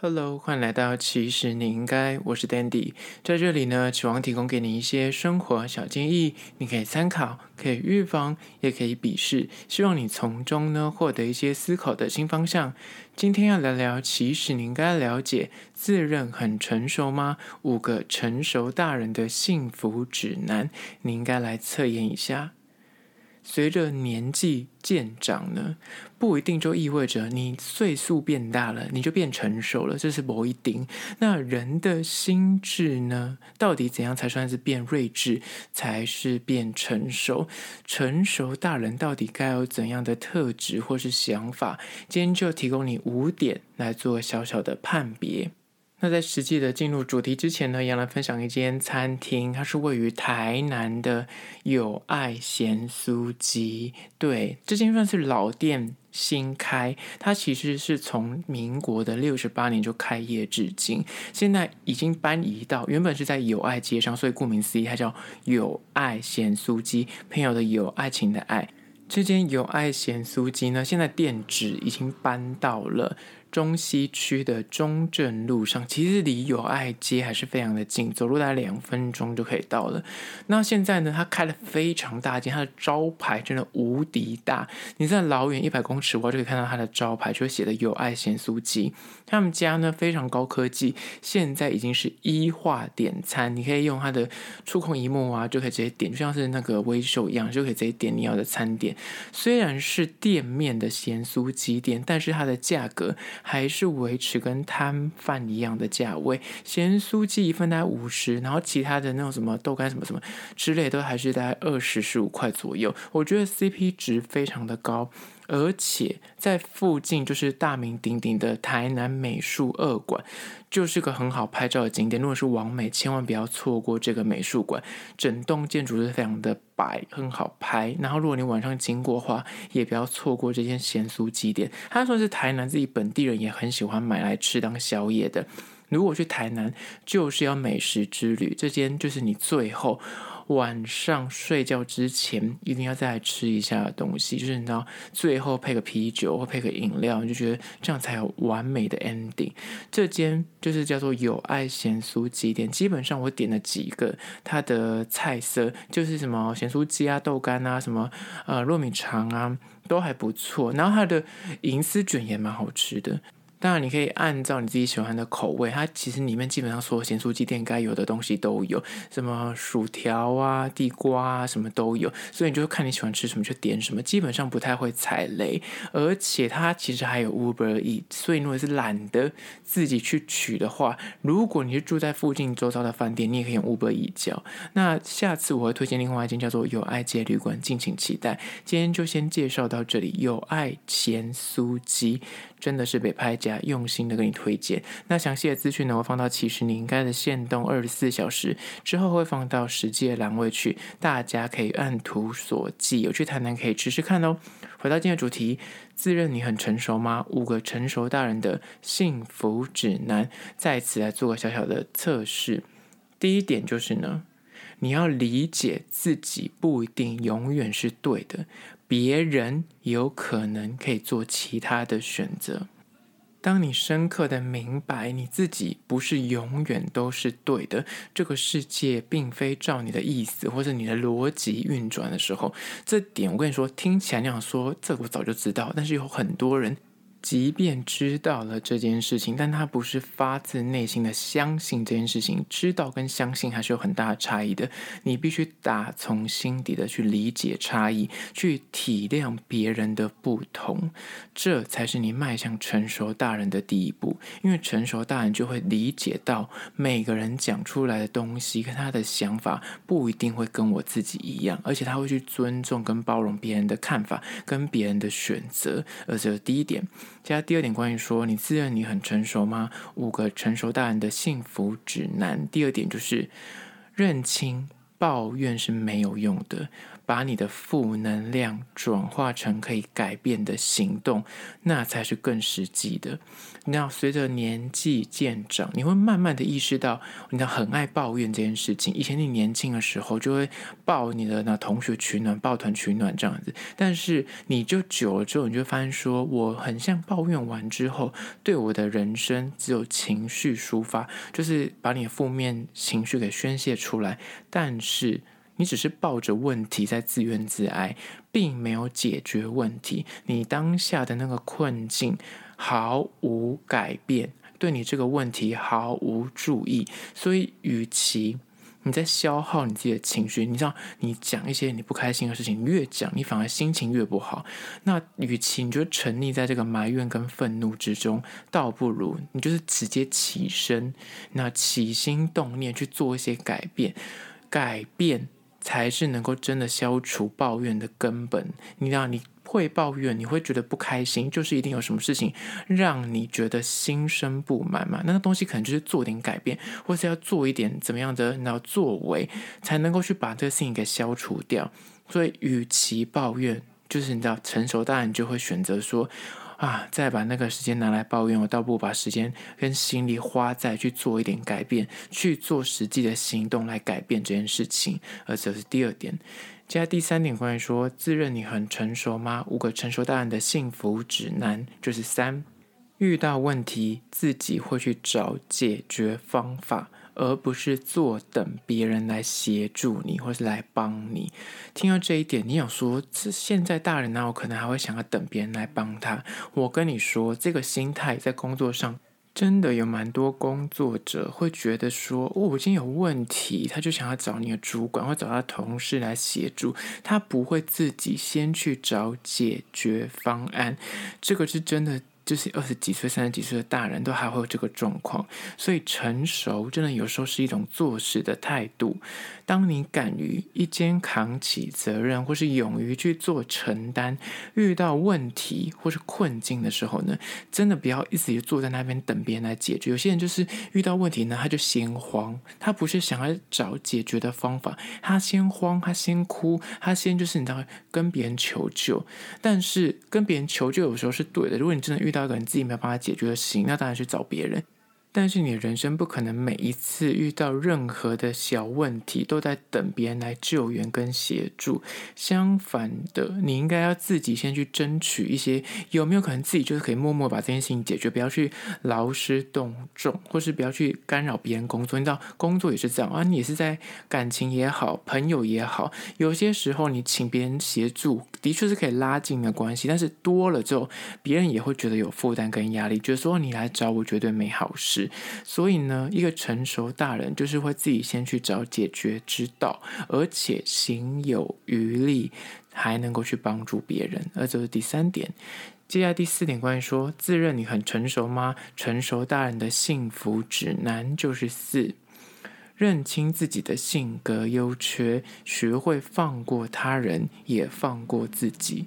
Hello，欢迎来到其实你应该，我是 Dandy，在这里呢，期望提供给你一些生活小建议，你可以参考，可以预防，也可以鄙视，希望你从中呢获得一些思考的新方向。今天要聊聊，其实你应该了解，自认很成熟吗？五个成熟大人的幸福指南，你应该来测验一下。随着年纪渐长呢，不一定就意味着你岁数变大了，你就变成熟了，这是不一定。那人的心智呢，到底怎样才算是变睿智，才是变成熟？成熟大人到底该有怎样的特质或是想法？今天就提供你五点来做小小的判别。那在实际的进入主题之前呢，要来分享一间餐厅，它是位于台南的友爱咸酥鸡。对，这间算是老店新开，它其实是从民国的六十八年就开业至今，现在已经搬移到原本是在友爱街上，所以顾名思义，它叫友爱咸酥鸡，朋友的友，爱情的爱。这间友爱咸酥鸡呢，现在店址已经搬到了。中西区的中正路上，其实离友爱街还是非常的近，走路大概两分钟就可以到了。那现在呢，它开了非常大间，它的招牌真的无敌大。你在老远一百公尺外就可以看到它的招牌，就会写的友爱咸酥鸡。他们家呢非常高科技，现在已经是一化点餐，你可以用它的触控萤幕啊，就可以直接点，就像是那个微秀一样，就可以直接点你要的餐点。虽然是店面的咸酥鸡店，但是它的价格。还是维持跟摊贩一样的价位，咸酥鸡一份大概五十，然后其他的那种什么豆干什么什么之类都还是在二十十五块左右。我觉得 CP 值非常的高，而且在附近就是大名鼎鼎的台南美术二馆，就是个很好拍照的景点。如果是网美，千万不要错过这个美术馆，整栋建筑是非常的。白很好拍，然后如果你晚上经过的话，也不要错过这间咸酥鸡店。他说是台南自己本地人也很喜欢买来吃当宵夜的。如果去台南就是要美食之旅，这间就是你最后。晚上睡觉之前一定要再来吃一下东西，就是你知道，最后配个啤酒或配个饮料，你就觉得这样才有完美的 ending。这间就是叫做友爱咸酥鸡店，基本上我点了几个，它的菜色就是什么咸酥鸡啊、豆干啊、什么呃糯米肠啊，都还不错。然后它的银丝卷也蛮好吃的。当然，你可以按照你自己喜欢的口味，它其实里面基本上所有咸酥鸡店该有的东西都有，什么薯条啊、地瓜啊，什么都有，所以你就看你喜欢吃什么就点什么，基本上不太会踩雷。而且它其实还有 Uber E，所以如果是懒得自己去取的话，如果你是住在附近周遭的饭店，你也可以用 Uber E 叫。那下次我会推荐另外一间叫做友爱街旅馆，敬请期待。今天就先介绍到这里，友爱咸酥鸡真的是被拍家用心的给你推荐，那详细的资讯呢，我放到其实你应该的限动二十四小时之后会放到实际的栏位去，大家可以按图索骥，有去台南可以试试看哦。回到今天的主题，自认你很成熟吗？五个成熟大人的幸福指南，在此来做个小小的测试。第一点就是呢，你要理解自己不一定永远是对的，别人有可能可以做其他的选择。当你深刻的明白你自己不是永远都是对的，这个世界并非照你的意思或者你的逻辑运转的时候，这点我跟你说，听起来那样说，这我早就知道，但是有很多人。即便知道了这件事情，但他不是发自内心的相信这件事情。知道跟相信还是有很大的差异的。你必须打从心底的去理解差异，去体谅别人的不同，这才是你迈向成熟大人的第一步。因为成熟大人就会理解到，每个人讲出来的东西跟他的想法不一定会跟我自己一样，而且他会去尊重跟包容别人的看法跟别人的选择。而这是第一点。加第二点，关于说你自认你很成熟吗？五个成熟大人的幸福指南。第二点就是认清抱怨是没有用的。把你的负能量转化成可以改变的行动，那才是更实际的。那随着年纪渐长，你会慢慢的意识到，你很爱抱怨这件事情。以前你年轻的时候，就会抱你的那同学取暖，抱团取暖这样子。但是你就久了之后，你就发现说，我很像抱怨完之后，对我的人生只有情绪抒发，就是把你的负面情绪给宣泄出来，但。是你只是抱着问题在自怨自哀，并没有解决问题。你当下的那个困境毫无改变，对你这个问题毫无注意。所以，与其你在消耗你自己的情绪，你知道，你讲一些你不开心的事情，越讲，你反而心情越不好。那与其你就沉溺在这个埋怨跟愤怒之中，倒不如你就是直接起身，那起心动念去做一些改变，改变。才是能够真的消除抱怨的根本。你知道你会抱怨，你会觉得不开心，就是一定有什么事情让你觉得心生不满嘛？那个东西可能就是做点改变，或是要做一点怎么样的那作为，才能够去把这个事情给消除掉。所以，与其抱怨，就是你知道，成熟大人就会选择说。啊！再把那个时间拿来抱怨，我倒不如把时间跟心力花在去做一点改变，去做实际的行动来改变这件事情。而这是第二点。接下来第三点，关于说自认你很成熟吗？五个成熟大人的幸福指南就是三：遇到问题自己会去找解决方法。而不是坐等别人来协助你，或是来帮你。听到这一点，你想说，现在大人呢，我可能还会想要等别人来帮他？我跟你说，这个心态在工作上真的有蛮多工作者会觉得说，哦，我今天有问题，他就想要找你的主管或找他同事来协助，他不会自己先去找解决方案。这个是真的。就是二十几岁、三十几岁的大人都还会有这个状况，所以成熟真的有时候是一种做事的态度。当你敢于一肩扛起责任，或是勇于去做承担，遇到问题或是困境的时候呢，真的不要一直坐在那边等别人来解决。有些人就是遇到问题呢，他就先慌，他不是想要找解决的方法，他先慌，他先哭，他先就是你知道跟别人求救。但是跟别人求救有时候是对的，如果你真的遇到那个你自己没有办法解决的事情，那当然去找别人。但是你人生不可能每一次遇到任何的小问题都在等别人来救援跟协助。相反的，你应该要自己先去争取一些，有没有可能自己就是可以默默把这件事情解决，不要去劳师动众，或是不要去干扰别人工作。你知道，工作也是这样啊，你是在感情也好，朋友也好，有些时候你请别人协助，的确是可以拉近的关系，但是多了之后，别人也会觉得有负担跟压力，觉得说你来找我绝对没好事。所以呢，一个成熟大人就是会自己先去找解决之道，而且行有余力，还能够去帮助别人。而这是第三点。接下来第四点，关于说自认你很成熟吗？成熟大人的幸福指南就是四：认清自己的性格优缺，学会放过他人，也放过自己。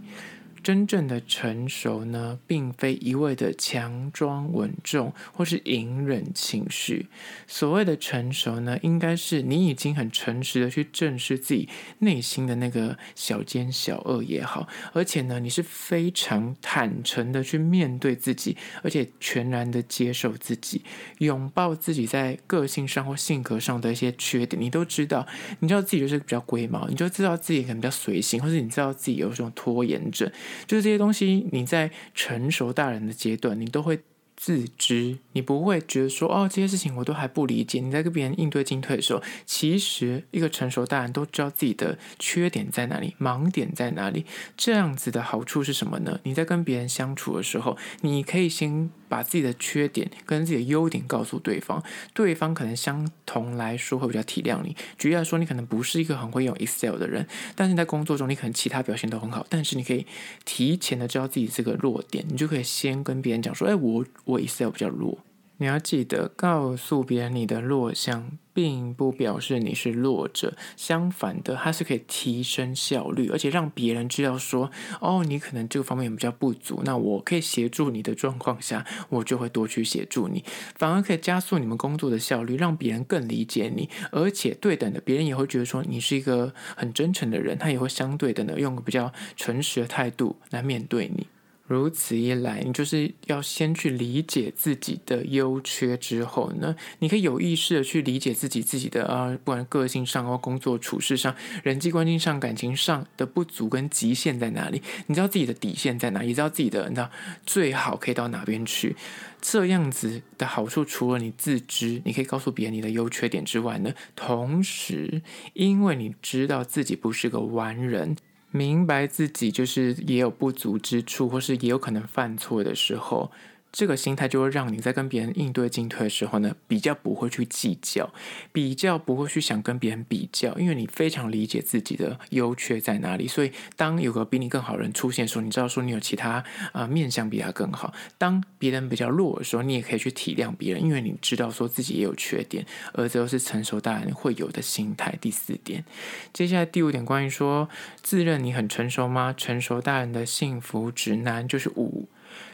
真正的成熟呢，并非一味的强装稳重或是隐忍情绪。所谓的成熟呢，应该是你已经很诚实的去正视自己内心的那个小奸小恶也好，而且呢，你是非常坦诚的去面对自己，而且全然的接受自己，拥抱自己在个性上或性格上的一些缺点。你都知道，你知道自己就是比较龟毛，你就知道自己可能比较随性，或者你知道自己有这种拖延症。就是这些东西，你在成熟大人的阶段，你都会自知，你不会觉得说，哦，这些事情我都还不理解。你在跟别人应对进退的时候，其实一个成熟大人都知道自己的缺点在哪里，盲点在哪里。这样子的好处是什么呢？你在跟别人相处的时候，你可以先。把自己的缺点跟自己的优点告诉对方，对方可能相同来说会比较体谅你。举例来说，你可能不是一个很会用 Excel 的人，但是在工作中你可能其他表现都很好，但是你可以提前的知道自己这个弱点，你就可以先跟别人讲说：“哎，我我 Excel 比较弱。”你要记得告诉别人你的弱项，并不表示你是弱者，相反的，它是可以提升效率，而且让别人知道说，哦，你可能这个方面比较不足，那我可以协助你的状况下，我就会多去协助你，反而可以加速你们工作的效率，让别人更理解你，而且对等的，别人也会觉得说你是一个很真诚的人，他也会相对的呢，用比较诚实的态度来面对你。如此一来，你就是要先去理解自己的优缺之后呢，你可以有意识的去理解自己自己的啊，不管个性上或工作处事上、人际关系上、感情上的不足跟极限在哪里，你知道自己的底线在哪，也知道自己的你知道最好可以到哪边去。这样子的好处，除了你自知，你可以告诉别人你的优缺点之外呢，同时因为你知道自己不是个完人。明白自己就是也有不足之处，或是也有可能犯错的时候。这个心态就会让你在跟别人应对进退的时候呢，比较不会去计较，比较不会去想跟别人比较，因为你非常理解自己的优缺在哪里。所以，当有个比你更好的人出现的时候，你知道说你有其他啊、面相比他更好。当别人比较弱的时候，你也可以去体谅别人，因为你知道说自己也有缺点，而这都是成熟大人会有的心态。第四点，接下来第五点，关于说自认你很成熟吗？成熟大人的幸福指南就是五。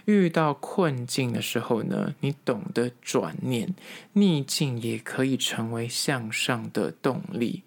遇到困境的时候呢，你懂得转念，逆境也可以成为向上的动力。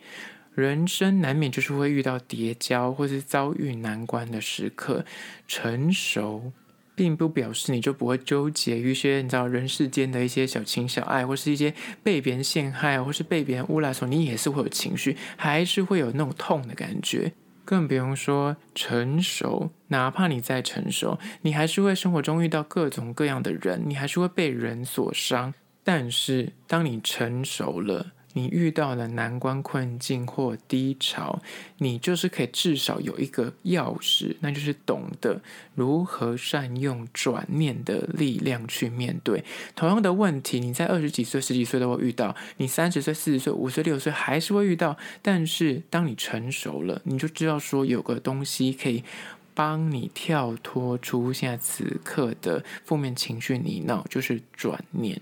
人生难免就是会遇到叠交或是遭遇难关的时刻，成熟并不表示你就不会纠结于一些你知道人世间的一些小情小爱，或是一些被别人陷害，或是被别人诬赖的时，你也是会有情绪，还是会有那种痛的感觉。更不用说成熟，哪怕你再成熟，你还是会生活中遇到各种各样的人，你还是会被人所伤。但是，当你成熟了，你遇到了难关、困境或低潮，你就是可以至少有一个钥匙，那就是懂得如何善用转念的力量去面对同样的问题。你在二十几岁、十几岁都会遇到，你三十岁、四十岁、五十岁、六岁还是会遇到。但是当你成熟了，你就知道说有个东西可以。帮你跳脱出现在此刻的负面情绪泥淖，就是转念。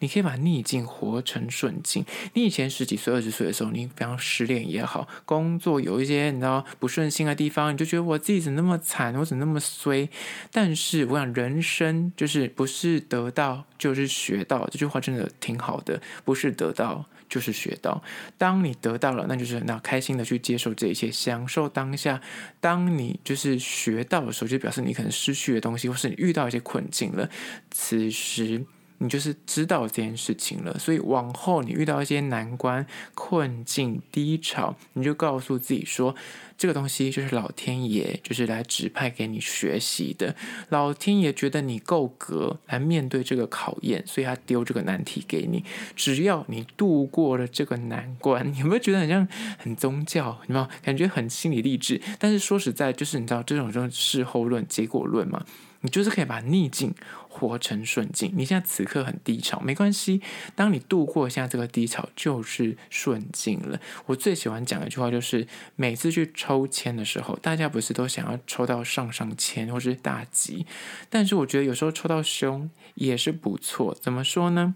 你可以把逆境活成顺境。你以前十几岁、二十岁的时候，你比方失恋也好，工作有一些你知道不顺心的地方，你就觉得我自己怎么那么惨，我怎么那么衰？但是我想，人生就是不是得到就是学到，这句话真的挺好的，不是得到。就是学到，当你得到了，那就是那开心的去接受这一切，享受当下。当你就是学到的时候，就表示你可能失去的东西，或是你遇到一些困境了。此时。你就是知道这件事情了，所以往后你遇到一些难关、困境、低潮，你就告诉自己说，这个东西就是老天爷就是来指派给你学习的。老天爷觉得你够格来面对这个考验，所以他丢这个难题给你。只要你度过了这个难关，你有没有觉得很像很宗教？有没有感觉很心理励志？但是说实在，就是你知道这种这种事后论、结果论嘛。你就是可以把逆境活成顺境。你现在此刻很低潮，没关系。当你度过现在这个低潮，就是顺境了。我最喜欢讲一句话就是：每次去抽签的时候，大家不是都想要抽到上上签或是大吉？但是我觉得有时候抽到凶也是不错。怎么说呢？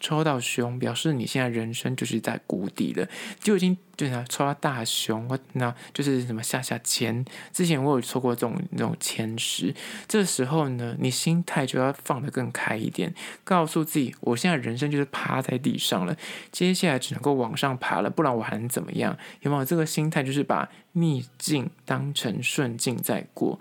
抽到凶，表示你现在人生就是在谷底了，就已经对啊，抽到大凶，我那就是什么下下签。之前我有抽过这种那种签诗，这时候呢，你心态就要放得更开一点，告诉自己，我现在人生就是趴在地上了，接下来只能够往上爬了，不然我还能怎么样？有没有这个心态？就是把逆境当成顺境在过。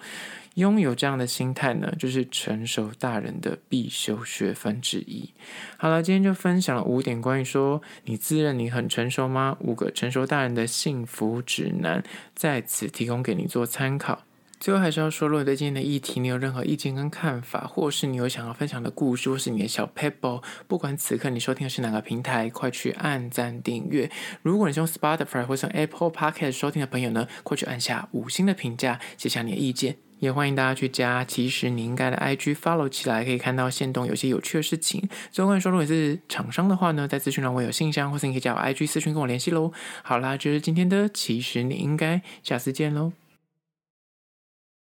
拥有这样的心态呢，就是成熟大人的必修学分之一。好了，今天就分享了五点关于说你自认你很成熟吗？五个成熟大人的幸福指南，在此提供给你做参考。最后还是要说，如果对今天的议题你有任何意见跟看法，或是你有想要分享的故事，或是你的小撇步，不管此刻你收听的是哪个平台，快去按赞订阅。如果你是用 Spotify 或是 Apple Podcast 收听的朋友呢，快去按下五星的评价，写下你的意见。也欢迎大家去加，其实你应该的 IG follow 起来，可以看到线动有些有趣的事情。最后跟你说，如果是厂商的话呢，在资讯栏我有信箱，或是你可以加我 IG 私讯跟我联系喽。好啦，就是今天的，其实你应该下次见喽。